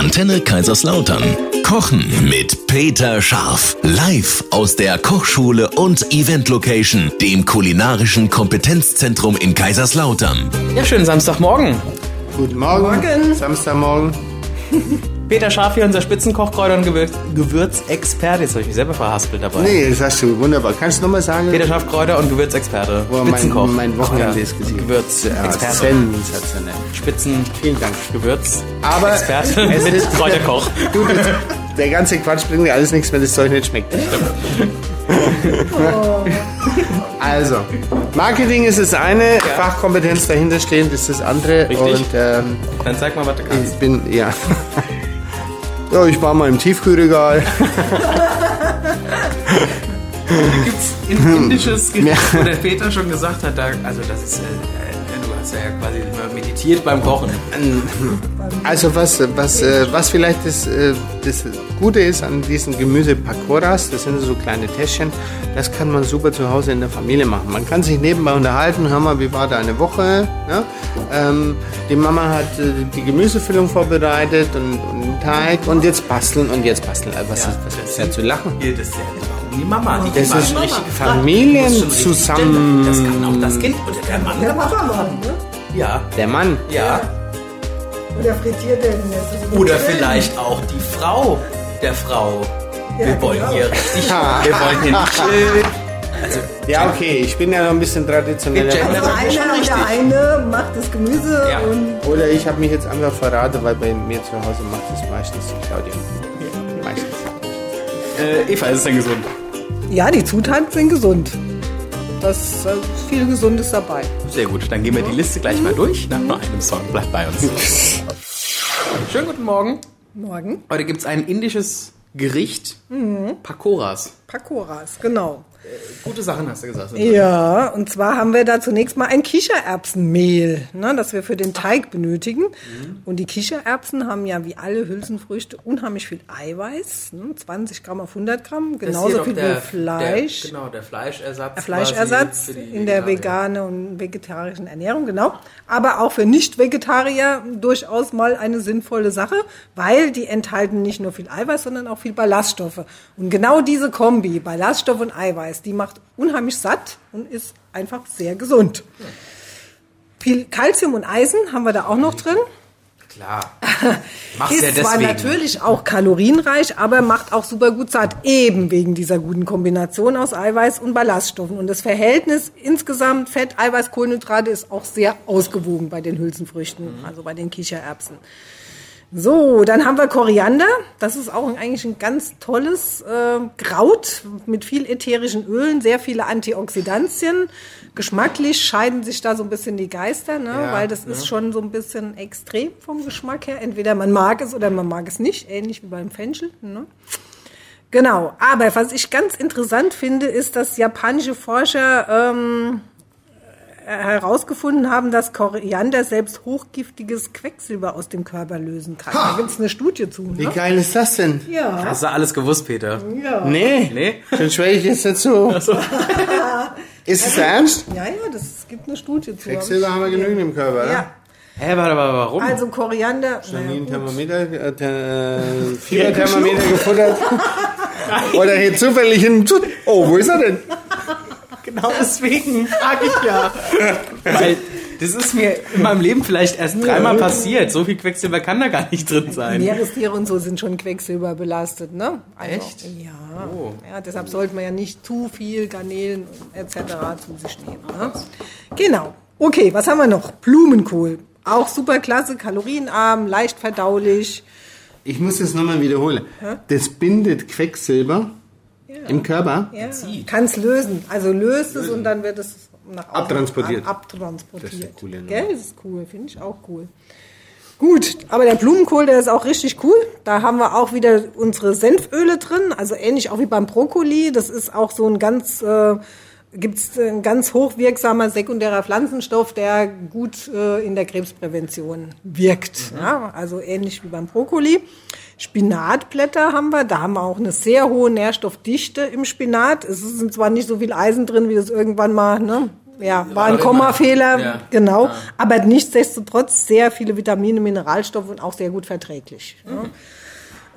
Antenne Kaiserslautern. Kochen mit Peter Scharf. Live aus der Kochschule und Event Location, dem kulinarischen Kompetenzzentrum in Kaiserslautern. Ja, schönen Samstagmorgen. Guten Morgen. Morgen. Samstagmorgen. Peter Scharf hier, unser Spitzenkoch, Kräuter- und Gewürz Gewürzexperte. Jetzt habe ich mich selber verhaspelt dabei. Nee, das hast du wunderbar. Kannst du nochmal sagen? Peter Scharf, Kräuter- und Gewürzexperte. wo mein, Spitzenkoch. mein Wochenende Ja, ist gesehen. Gewürzexperte. sensationell. Spitzen. Vielen Dank. Gewürz. Aber Experte. es ist- Kräuterkoch. Du, das, der ganze Quatsch bringt dir alles nichts, wenn das Zeug nicht schmeckt. Also, Marketing ist das eine, Fachkompetenz dahinter stehend ist das andere. Richtig. Und ähm, Dann zeig mal, was du kannst. ich bin, ja. Ja, ich war mal im Tiefkühlregal. Gibt's ein indisches Gericht, wo der Peter schon gesagt hat, da, also das ist, äh, du hast ja quasi immer meditiert beim Kochen. Also was, was, äh, was vielleicht das, äh, das Gute ist an diesen Gemüse Pakoras, das sind so kleine Täschchen, das kann man super zu Hause in der Familie machen. Man kann sich nebenbei unterhalten, hör mal, wie war da eine Woche? Ja? Ähm, die Mama hat äh, die Gemüsefüllung vorbereitet und, und den Teig und jetzt basteln und jetzt basteln. Was, ist, was ist ja zu lachen? Hier, das ist ja die Mama, die Das ist schon richtig Familien zusammen. Das kann auch das Kind und der Mann Der Papa machen, ne? Ja, Der Mann. ja. Oder frittiert den jetzt. Oder vielleicht auch die Frau der Frau. Wir Ja, wollen genau. hier richtig, wir wollen hier nicht äh, Ja, okay, ich bin ja noch ein bisschen traditioneller. Also einer, der eine macht das Gemüse Ja. und Oder ich habe mich jetzt einfach verraten, weil bei mir zu Hause macht das meistens die Claudia. Meistens. Äh, Eva, ist es denn gesund? ja, die Zutaten sind gesund. Das ist äh, viel Gesundes dabei. Sehr gut, dann gehen wir die Liste gleich mal durch. Nach nur einem Song, bleibt bei uns. Schönen guten Morgen. Morgen Heute gibt es ein indisches Gericht, Pakoras. Pakoras, genau. Gute Sachen hast du gesagt. Ja, und zwar haben wir da zunächst mal ein Kichererbsenmehl, ne, das wir für den Teig benötigen. Und die Kichererbsen haben ja wie alle Hülsenfrüchte unheimlich viel Eiweiß, ne, 20 Gramm auf 100 Gramm, genauso viel der- wie Fleisch. Der, genau, der Fleischersatz. Fleischersatz für die in der veganen und vegetarischen Ernährung, genau. Aber auch für Nicht-Vegetarier durchaus mal eine sinnvolle Sache, weil die enthalten nicht nur viel Eiweiß, sondern auch viel Ballaststoffe. Und genau diese Kombi, Ballaststoff und Eiweiß, die macht unheimlich satt und ist einfach sehr gesund. Viel Kalzium und Eisen haben wir da auch noch drin. Klar. Mach's Ist ja zwar deswegen. natürlich auch kalorienreich, aber macht auch super gut satt, eben wegen dieser guten Kombination aus Eiweiß und Ballaststoffen. Und das Verhältnis insgesamt Fett, Eiweiß, Kohlenhydrate ist auch sehr ausgewogen bei den Hülsenfrüchten, also bei den Kichererbsen. So, dann haben wir Koriander. Das ist auch eigentlich ein ganz tolles äh, Kraut mit viel ätherischen Ölen, sehr viele Antioxidantien. Geschmacklich scheiden sich da so ein bisschen die Geister, ne? Ja, weil das ist schon so ein bisschen extrem vom Geschmack her. Entweder man mag es oder man mag es nicht, ähnlich wie beim Fenchel. Ne? Genau, aber was ich ganz interessant finde, ist, dass japanische Forscher ähm, herausgefunden haben, dass Koriander selbst hochgiftiges Quecksilber aus dem Körper lösen kann. Da gibt es eine Studie zu. Wie Ne? geil ist das denn? Ja. Hast du alles gewusst, Peter? ja. Nee. Nee? Dann schwöre ich jetzt dazu. Ist es ernst? Ja, ja, das, gibt eine Studie zu. Quecksilber haben wir genügend im Körper, Ja. ja? Hä, warte mal, warum? Also Koriander. Nie naja. Thermometer, äh, Ther- Fieberthermometer gefuttert. Oder hier zufällig in. Oh, wo ist er denn? Genau deswegen frage ich ja. Weil das ist mir in meinem Leben vielleicht erst dreimal passiert. So viel Quecksilber kann da gar nicht drin sein. Meerestiere und so sind schon Quecksilber belastet, ne? Also, Echt? Ja. Oh. ja. Deshalb sollte man ja nicht zu viel Garnelen etc. zu sich nehmen. Ne? Genau. Okay, was haben wir noch? Blumenkohl. Auch super klasse, kalorienarm, leicht verdaulich. Ich muss das nochmal wiederholen. Das bindet Quecksilber im Körper. Ja. Kann es lösen. Also löst es und dann wird es nach außen Abtransportiert. ab- abtransportiert. Das ist Nummer. Gell? Das ist cool, finde ich auch cool. Gut, aber der Blumenkohl, der ist auch richtig cool. Da haben wir auch wieder unsere Senföle drin, also ähnlich auch wie beim Brokkoli. Das ist auch so ein ganz, äh, gibt's ein ganz hochwirksamer sekundärer Pflanzenstoff, der gut äh, in der Krebsprävention wirkt. Ja, also ähnlich wie beim Brokkoli. Spinatblätter haben wir, da haben wir auch eine sehr hohe Nährstoffdichte im Spinat. Es sind zwar nicht so viel Eisen drin, wie das irgendwann mal ne, ja, war ein Kommafehler, Ja. genau. Ah. Aber nichtsdestotrotz sehr viele Vitamine, Mineralstoffe und auch sehr gut verträglich. Mhm. Ja.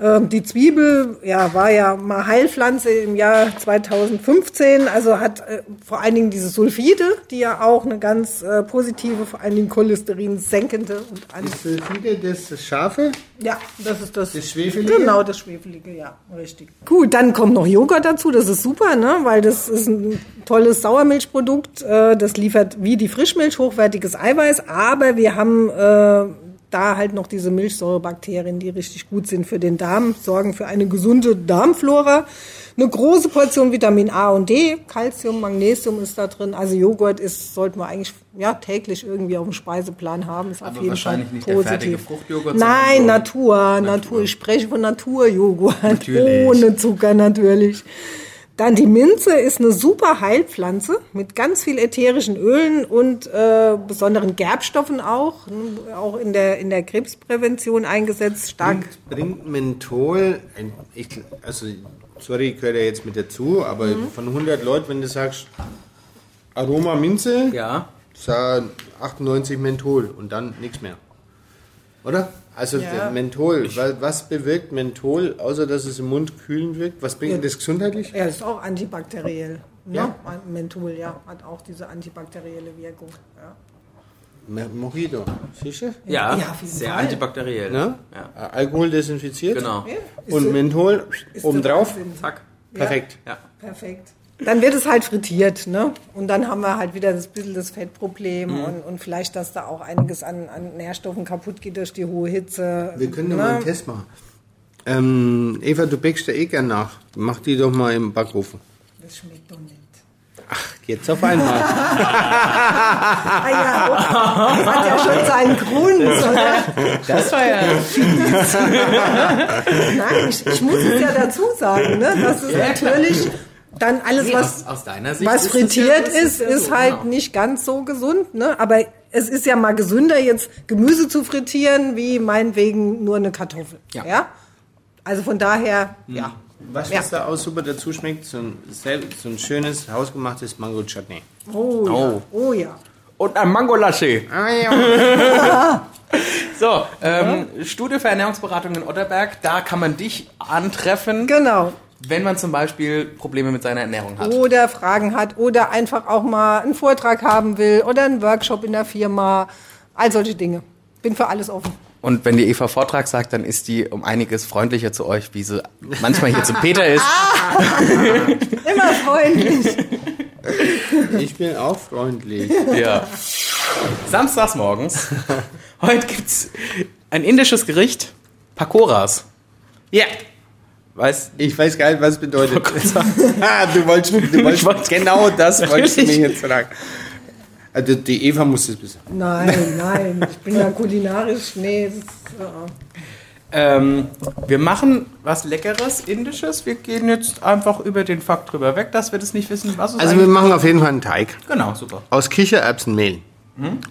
Ähm, Die Zwiebel ja, war ja mal Heilpflanze im Jahr 2015, also hat äh, vor allen Dingen diese Sulfide, die ja auch eine ganz äh, positive, vor allen Dingen Cholesterin senkende und Das Sulfide, das Schafe, ja, das ist das. Das Schwefelige? Genau, das Schwefelige, ja, richtig. Gut, dann kommt noch Joghurt dazu, das ist super, ne? weil das ist ein tolles Sauermilchprodukt. Äh, das liefert wie die Frischmilch hochwertiges Eiweiß, aber wir haben äh, da halt noch diese Milchsäurebakterien, die richtig gut sind für den Darm, sorgen für eine gesunde Darmflora. Eine große Portion Vitamin A und D, Calcium, Magnesium ist da drin. Also Joghurt ist, sollten wir eigentlich ja, täglich irgendwie auf dem Speiseplan haben. Ist auf Aber jeden wahrscheinlich Fall nicht der positiv. fertige Fruchtjoghurt, Nein, so Natur, Natur, Ich spreche von Naturjoghurt. Natürlich. Ohne Zucker natürlich. Dann die Minze ist eine super Heilpflanze mit ganz viel ätherischen Ölen und äh, besonderen Gerbstoffen auch, ne, auch in der, in der Krebsprävention eingesetzt, stark. bringt, bringt Menthol, ein, ich, also sorry, ich gehöre ja jetzt mit dazu, aber Mhm. von 100 Leuten, wenn du sagst Aroma Minze, Ja. sag 98 Menthol und dann nichts mehr. Oder? Also Ja. der Menthol, was, was bewirkt Menthol, außer dass es im Mund kühlend wirkt? Was bringt Ja. das gesundheitlich? Ja, ist auch antibakteriell. Ne? Ja? Menthol, ja, hat auch diese antibakterielle Wirkung. Ja. Mo- Mojito, du? Ja, Ja, sehr Fall. antibakteriell. Ne? Ja. Alkohol desinfiziert. Genau. Und Menthol obendrauf. Zack. Perfekt. Ja. Perfekt. Dann wird es halt frittiert, ne? Und dann haben wir halt wieder das bisschen das Fettproblem und, und vielleicht, dass da auch einiges an, an Nährstoffen kaputt geht durch die hohe Hitze. Wir können ja ne? mal einen Test machen. Ähm, Eva, du bäckst ja eh gern nach. Mach die doch mal im Backofen. Das schmeckt doch nicht. Jetzt auf einmal. Ah ja, das hat ja schon seinen Grund, oder? Das war ja. Nein, ich, ich muss es ja dazu sagen, ne? Das ist natürlich dann alles, Nee, was, aus, aus deiner Sicht. was ist frittiert ja, ist, ja ist so, halt genau. nicht ganz so gesund, ne? Aber es ist ja mal gesünder, jetzt Gemüse zu frittieren, wie meinetwegen nur eine Kartoffel. Ja. Ja. Also von daher, ja. Was Ja. was da auch super dazu schmeckt, so ein, so ein schönes, hausgemachtes Mango-Chutney. Oh, ja. Oh ja. Und ein Mangolasche. Ah ja. So, ähm, Studie für Ernährungsberatung in Otterberg. Da kann man dich antreffen, Genau. Wenn man zum Beispiel Probleme mit seiner Ernährung hat. Oder Fragen hat oder einfach auch mal einen Vortrag haben will oder einen Workshop in der Firma. All solche Dinge. Bin für alles offen. Und wenn die Eva Vortrag sagt, dann ist die um einiges freundlicher zu euch, wie sie manchmal hier zu Peter ist. Immer freundlich. Ich bin auch freundlich. Ja. Samstags morgens. Heute gibt's ein indisches Gericht, Pakoras. Ja. Weißt Ich weiß gar nicht, was es bedeutet. sagen. Ah, du wolltest, du wolltest wollte- genau das wolltest du mir jetzt fragen. Also die Eva muss es wissen. Nein, nein, ich bin da kulinarisch. Nee, das ist, äh, Ähm, wir machen was Leckeres, Indisches. Wir gehen jetzt einfach über den Fakt drüber weg, dass wir das nicht wissen, was es Also wir machen auf jeden Fall einen Teig Genau, super. aus Kichererbsenmehl,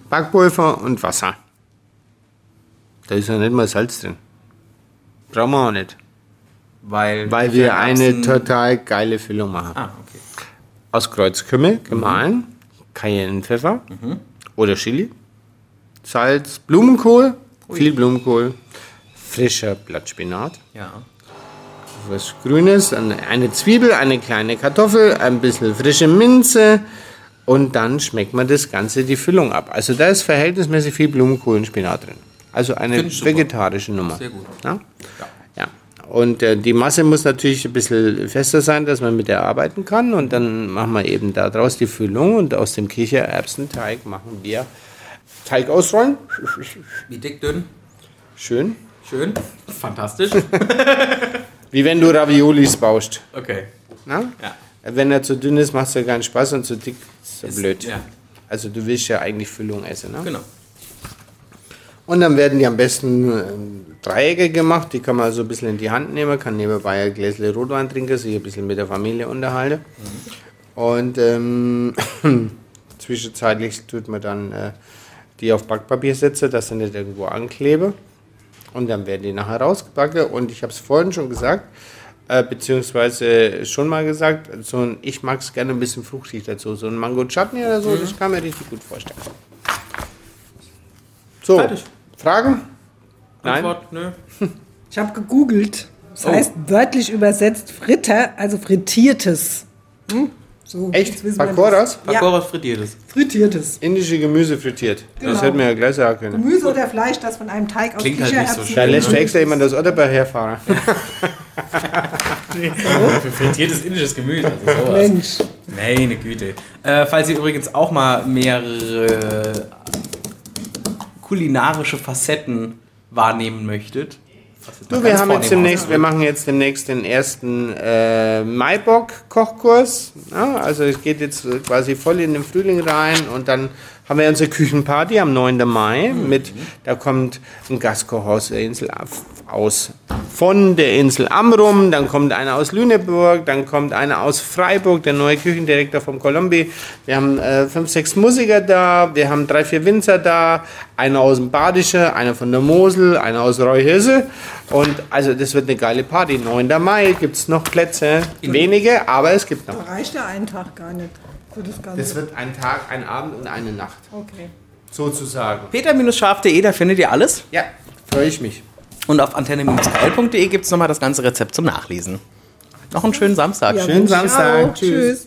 Backpulver und Wasser. Da ist ja nicht mal Salz drin. Brauchen wir auch nicht. Weil, Weil wir eine total geile Füllung machen. Ah, okay. Aus Kreuzkümmel gemahlen, Cayennepfeffer oder Chili, Salz, Blumenkohl, viel Blumenkohl, frischer Blattspinat, Ja. was Grünes, eine Zwiebel, eine kleine Kartoffel, ein bisschen frische Minze und dann schmeckt man das Ganze die Füllung ab. Also da ist verhältnismäßig viel Blumenkohl und Spinat drin. Also eine vegetarische Nummer. Sehr gut. Ja? Ja. Und äh, die Masse muss natürlich ein bisschen fester sein, dass man mit der arbeiten kann. Und dann machen wir eben daraus die Füllung und aus dem Kichererbsenteig machen wir Teig ausrollen. Wie dick, dünn? Schön. Schön. Fantastisch. Wie wenn du Raviolis baust. Okay. Na? Ja. Wenn er zu dünn ist, macht es ja keinen Spaß und zu dick ist ja blöd. ja. Also du willst ja eigentlich Füllung essen. Ne? Genau. Und dann werden die am besten ähm, Dreiecke gemacht. Die kann man so ein bisschen in die Hand nehmen, kann nebenbei ein Gläschen Rotwein trinken, sich ein bisschen mit der Familie unterhalten. Und ähm, zwischenzeitlich tut man dann äh, die auf Backpapier setzen, dass sie nicht irgendwo ankleben. Und dann werden die nachher rausgebacken. Und ich habe es vorhin schon gesagt, äh, beziehungsweise schon mal gesagt, so ein, ich mag es gerne ein bisschen fruchtig dazu. So ein Mango Chutney oder so, das kann man richtig gut vorstellen. So, Fertig. Fragen? Nein? Antwort, nö. Ich habe gegoogelt. Das Oh. heißt wörtlich übersetzt Fritter, also frittiertes. Hm? So, Echt? jetzt wissen wir Pakoras? das. Ja, frittiertes. frittiertes. Indische Gemüse frittiert. Das Genau. hätten wir ja gleich sagen können. Gemüse oder Fleisch, das von einem Teig aus Klingt halt nicht so Da lässt du extra jemand das Otterberg herfahren. Für frittiertes indisches Gemüse. Also sowas. Mensch. Meine Güte. Äh, falls ihr übrigens auch mal mehrere kulinarische Facetten wahrnehmen möchtet. Du, wir haben jetzt demnächst, wir machen jetzt demnächst den ersten äh, Maibock-Kochkurs. Ja, also es geht jetzt quasi voll in den Frühling rein und dann haben wir unsere Küchenparty am 9. Mai mit, da kommt ein Gastkoch aus der Insel aus von der Insel Amrum, dann kommt einer aus Lüneburg, dann kommt einer aus Freiburg, der neue Küchendirektor vom Colombi. Wir haben äh, fünf, sechs Musiker da, wir haben drei, vier Winzer da, einer aus dem Badische, einer von der Mosel, einer aus Reuhöse und also das wird eine geile Party. 9. Mai gibt es noch Plätze, wenige, aber es gibt noch. Da reicht ja ein Tag gar nicht für das Ganze. Es wird ein Tag, ein Abend und eine Nacht, okay. sozusagen. Peter-scharf.de, da findet ihr alles. Ja, freue ich mich. Und auf antenne-geil.de gibt es nochmal das ganze Rezept zum Nachlesen. Noch einen schönen Samstag. Ja, Schönen Samstag. auch. Tschüss. Tschüss.